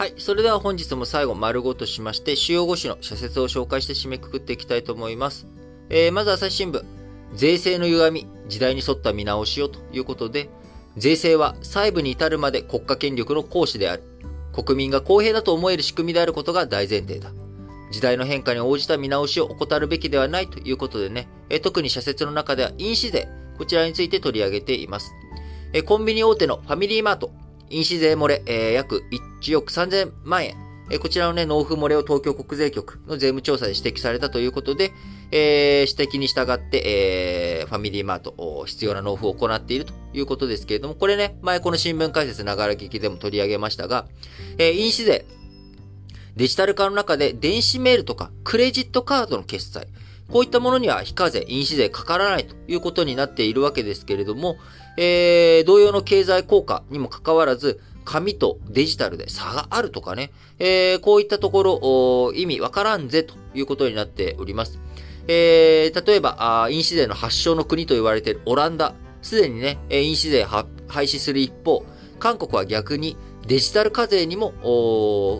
はい。それでは本日も最後丸ごとしまして、主要5種の社説を紹介して締めくくっていきたいと思います。えー、まず朝日新聞。税制の歪み、時代に沿った見直しをということで、税制は細部に至るまで国家権力の行使である。国民が公平だと思える仕組みであることが大前提だ。時代の変化に応じた見直しを怠るべきではないということでね、え特に社説の中では印紙税、こちらについて取り上げています。えコンビニ大手のファミリーマート、印紙税漏れ、えー、約1億3000万円。えー、こちらのね、納付漏れを東京国税局の税務調査で指摘されたということで、えー、指摘に従って、えー、ファミリーマート、必要な納付を行っているということですけれども、これね、前この新聞解説ながら聞きでも取り上げましたが、えー、印紙税、デジタル化の中で電子メールとかクレジットカードの決済、こういったものには非課税、印紙税かからないということになっているわけですけれども、えー、同様の経済効果にもかかわらず、紙とデジタルで差があるとかね、えー、こういったところ、意味わからんぜということになっております。えー、例えば、あ印紙税の発祥の国と言われているオランダ、すでにね、印紙税廃止する一方、韓国は逆にデジタル課税にも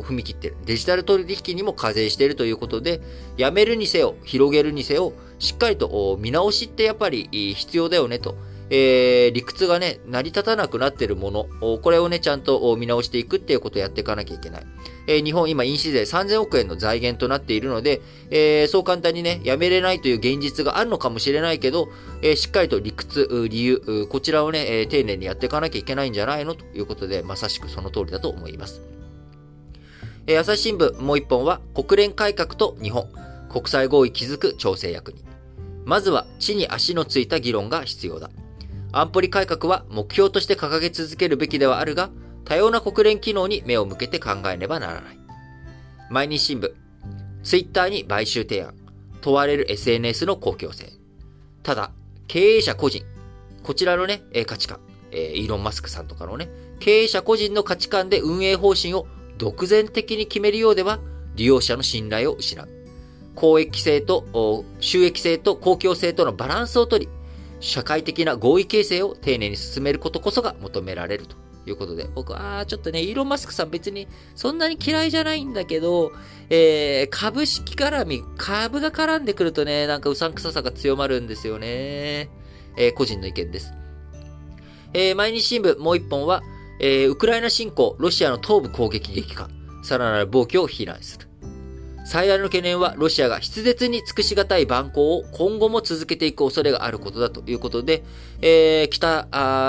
踏み切ってる。デジタル取引にも課税しているということで、やめるにせよ、広げるにせよ、しっかりと見直しってやっぱり必要だよねとえー、理屈がね、成り立たなくなってるもの、これをね、ちゃんと見直していくっていうことをやっていかなきゃいけない。え、日本今、印紙税3000億円の財源となっているので、え、そう簡単にね、やめれないという現実があるのかもしれないけど、え、しっかりと理屈、理由、こちらをね、え丁寧にやっていかなきゃいけないんじゃないのということで、まさしくその通りだと思います。え朝日新聞もう一本は、国連改革と日本、国際合意築く調整役に。まずは、地に足のついた議論が必要だ。安保理改革は目標として掲げ続けるべきではあるが、多様な国連機能に目を向けて考えねばならない。毎日新聞、ツイッターに買収提案、問われる SNS の公共性。ただ、経営者個人、こちらのね、価値観、えイーロン・マスクさんとかのね、経営者個人の価値観で運営方針を独善的に決めるようでは、利用者の信頼を失う。公益性と、収益性と公共性とのバランスをとり、社会的な合意形成を丁寧に進めることこそが求められるということで、僕はちょっとね、イーロン・マスクさん別にそんなに嫌いじゃないんだけど、えー、株式絡み、株が絡んでくるとね、なんかうさんくささが強まるんですよね。えー、個人の意見です。えー、毎日新聞もう一本は、えー、ウクライナ侵攻、ロシアの東部攻撃激化、さらなる暴挙を非難する。最大の懸念はロシアが筆舌に尽くしがたい蛮行を今後も続けていく恐れがあることだということで、えー、北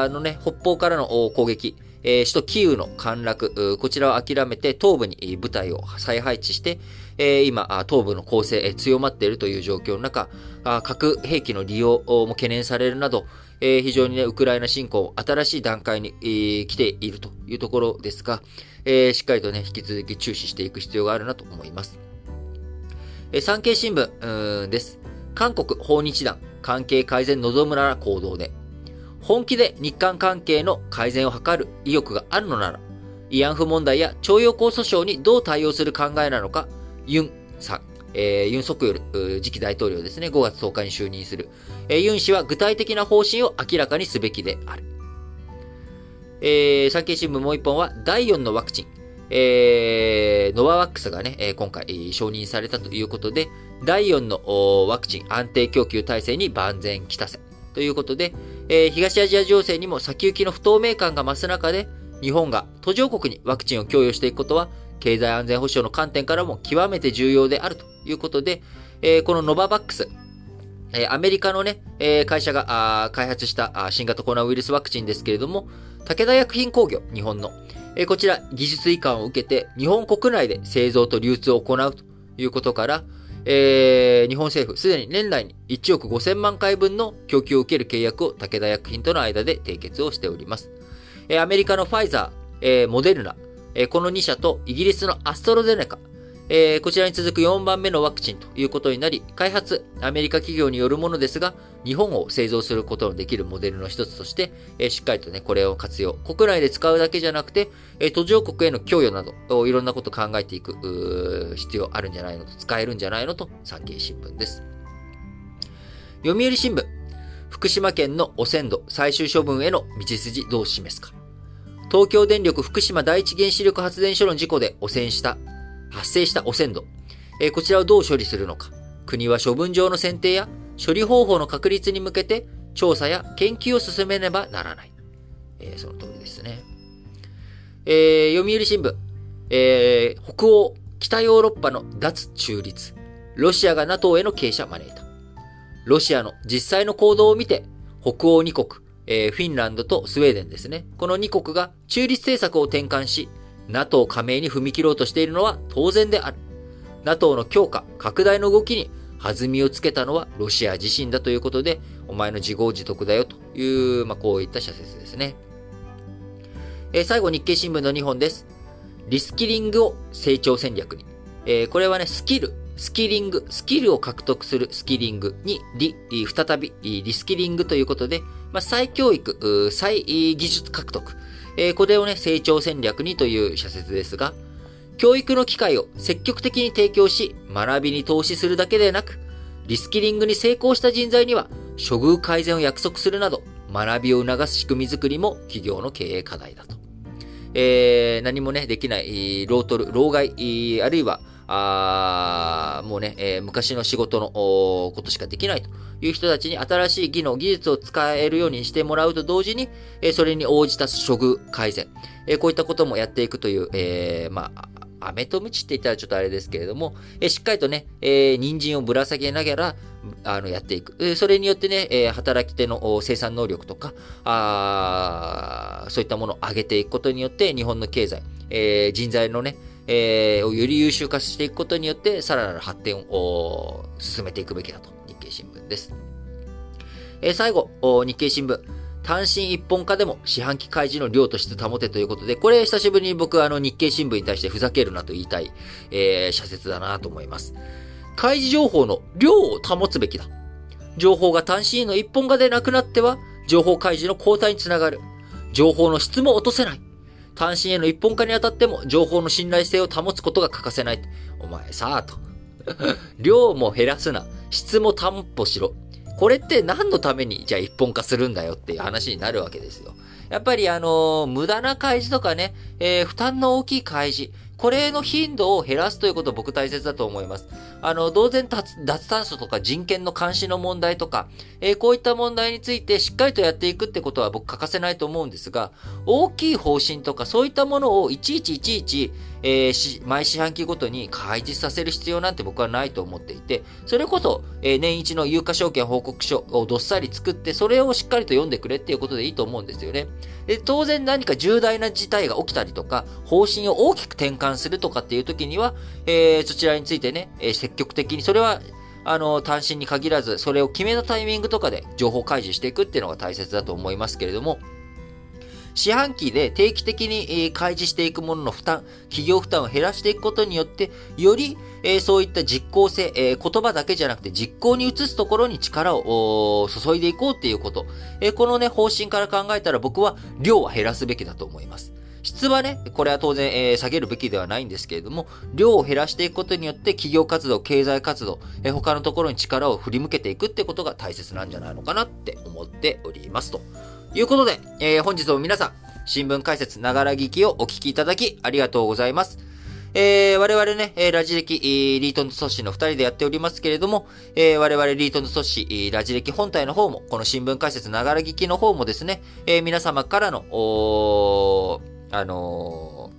のね、北方からの攻撃、えー、首都キーウの陥落、こちらを諦めて東部に部隊を再配置して、えー、今、東部の攻勢、強まっているという状況の中、あ核兵器の利用も懸念されるなど、えー、非常にね、ウクライナ侵攻、新しい段階に、えー、来ているというところですが、えー、しっかりとね、引き続き注視していく必要があるなと思います。え産経新聞です。韓国訪日団、関係改善望むなら行動で。本気で日韓関係の改善を図る意欲があるのなら、慰安婦問題や徴用工訴訟にどう対応する考えなのか、ユンさん、えー、ユン・ソクヨル次期大統領ですね、5月10日に就任する。えー、ユン氏は具体的な方針を明らかにすべきである。えー、産経新聞もう一本は、第4のワクチン、えー、ノバワックスがね、え今回承認されたということで、第4のワクチン安定供給体制に万全期たせ。ということで、えー、東アジア情勢にも先行きの不透明感が増す中で、日本が途上国にワクチンを供与していくことは、経済安全保障の観点からも極めて重要であるということで、えー、このノババックス、えー、アメリカのね、えー、会社が開発した新型コロナウイルスワクチンですけれども、武田薬品工業、日本の、えこちら、技術移管を受けて、日本国内で製造と流通を行うということから、えー、日本政府、すでに年内に1億5000万回分の供給を受ける契約を武田薬品との間で締結をしております。えアメリカのファイザー、えー、モデルナ、えこの2社とイギリスのアストロゼネカ、えー、こちらに続く4番目のワクチンということになり、開発、アメリカ企業によるものですが、日本を製造することのできるモデルの一つとして、えー、しっかりとね、これを活用。国内で使うだけじゃなくて、えー、途上国への供与など、いろんなこと考えていく、必要あるんじゃないのと、使えるんじゃないのと、産経新聞です。読売新聞、福島県の汚染土最終処分への道筋どう示すか。東京電力福島第一原子力発電所の事故で汚染した、発生した汚染度、えー、こちらをどう処理するのか。国は処分場の選定や処理方法の確立に向けて調査や研究を進めねばならない。えー、その通りですね。えー、読売新聞、えー、北欧、北ヨーロッパの脱中立。ロシアが NATO への傾斜招いた。ロシアの実際の行動を見て、北欧2国、えー、フィンランドとスウェーデンですね。この2国が中立政策を転換し、NATO 加盟に踏み切ろうとしているのは当然である。NATO の強化、拡大の動きに弾みをつけたのはロシア自身だということで、お前の自業自得だよという、まあ、こういった社説ですね。えー、最後、日経新聞の2本です。リスキリングを成長戦略に。えー、これはね、スキル、スキリング、スキルを獲得するスキリングに、リ、再び、リスキリングということで、まあ、再教育、再技術獲得、え、これをね、成長戦略にという社説ですが、教育の機会を積極的に提供し、学びに投資するだけでなく、リスキリングに成功した人材には、処遇改善を約束するなど、学びを促す仕組みづくりも企業の経営課題だと。えー、何もね、できない、ロートル、老害、あるいは、あもうね、えー、昔の仕事のことしかできないという人たちに新しい技能、技術を使えるようにしてもらうと同時に、えー、それに応じた処遇改善、えー、こういったこともやっていくという、え、まあ、飴とムチって言ったらちょっとあれですけれども、えしっかりとね、えー、人参をぶら下げながら、あの、やっていく。それによってね、え働き手の生産能力とか、あそういったものを上げていくことによって、日本の経済、え、人材のね、えー、をより優秀化していくことによって、さらなる発展を進めていくべきだと、日経新聞です。えー、最後、日経新聞。単身一本化でも四半期開示の量と質保てということで、これ久しぶりに僕はあの日経新聞に対してふざけるなと言いたい、えー、社説だなと思います。開示情報の量を保つべきだ。情報が単身の一本化でなくなっては、情報開示の後退につながる。情報の質も落とせない。単身への一本化にあたっても、情報の信頼性を保つことが欠かせない。お前さあ、と。量も減らすな。質も担保しろ。これって何のために、じゃあ一本化するんだよっていう話になるわけですよ。やっぱりあのー、無駄な開示とかね、えー、負担の大きい開示、これの頻度を減らすということ僕大切だと思います。あの、当然脱炭素とか人権の監視の問題とか、えー、こういった問題についてしっかりとやっていくってことは僕欠かせないと思うんですが、大きい方針とかそういったものをいちいちいちいち、えー、毎四半期ごとに開示させる必要なんて僕はないと思っていて、それこそ、えー、年一の有価証券報告書をどっさり作って、それをしっかりと読んでくれっていうことでいいと思うんですよね。で、当然何か重大な事態が起きたりとか、方針を大きく転換するとかっていう時には、えー、そちらについてね、えー、積極的に、それは、あの、単身に限らず、それを決めたタイミングとかで情報開示していくっていうのが大切だと思いますけれども、四半期で定期的に開示していくものの負担、企業負担を減らしていくことによって、より、そういった実効性、言葉だけじゃなくて実行に移すところに力を注いでいこうっていうこと。このね、方針から考えたら僕は量は減らすべきだと思います。質はね、これは当然、えー、下げるべきではないんですけれども、量を減らしていくことによって企業活動、経済活動、えー、他のところに力を振り向けていくってことが大切なんじゃないのかなって思っておりますと。いうことで、えー、本日も皆さん、新聞解説、ながら聞きをお聞きいただきありがとうございます。えー、我々ね、えラジ歴、リートンズ組織の二人でやっておりますけれども、えー、我々リートンズ組織、ラジ歴本体の方も、この新聞解説、ながら聞きの方もですね、えー、皆様からの、おあの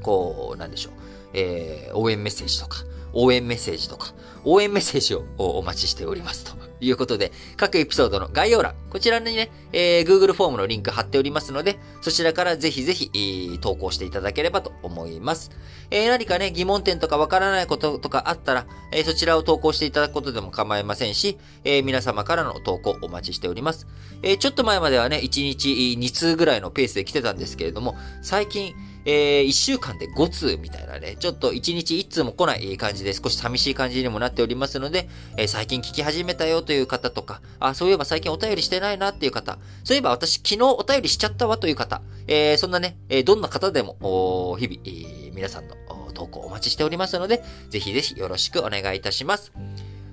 ー、こう、なんでしょう、えー、応援メッセージとか、応援メッセージとか、応援メッセージをお待ちしておりますと。いうことで、各エピソードの概要欄、こちらにね、えー、Google フォームのリンク貼っておりますので、そちらからぜひぜひ、えー、投稿していただければと思います。えー、何かね、疑問点とかわからないこととかあったら、え、そちらを投稿していただくことでも構いませんし、え、皆様からの投稿お待ちしております。え、ちょっと前まではね、1日2通ぐらいのペースで来てたんですけれども、最近、えー、1週間で5通みたいなね、ちょっと1日1通も来ない感じで少し寂しい感じにもなっておりますので、えー、最近聞き始めたよという方とか、あ、そういえば最近お便りしてないなっていう方、そういえば私昨日お便りしちゃったわという方、えー、そんなね、えどんな方でも、日々、え皆さんの投稿お待ちしておりますので、ぜひぜひよろしくお願いいたします。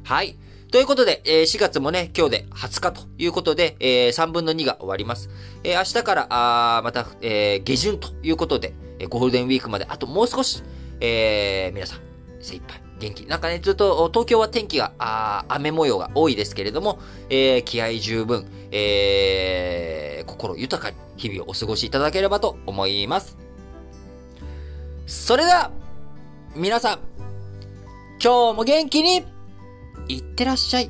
はい。ということで、えー4月もね、今日で20日ということで、えー3分の2が終わります。えー明日から、あまた、えー下旬ということで、えーゴールデンウィークまであともう少し、えー皆さん、精一杯、元気。なんかね、ずっと東京は天気が、あ雨模様が多いですけれども、えー気合十分、えー心豊かに日々をお過ごしいただければと思います。それでは、皆さん、今日も元気に、いってらっしゃい。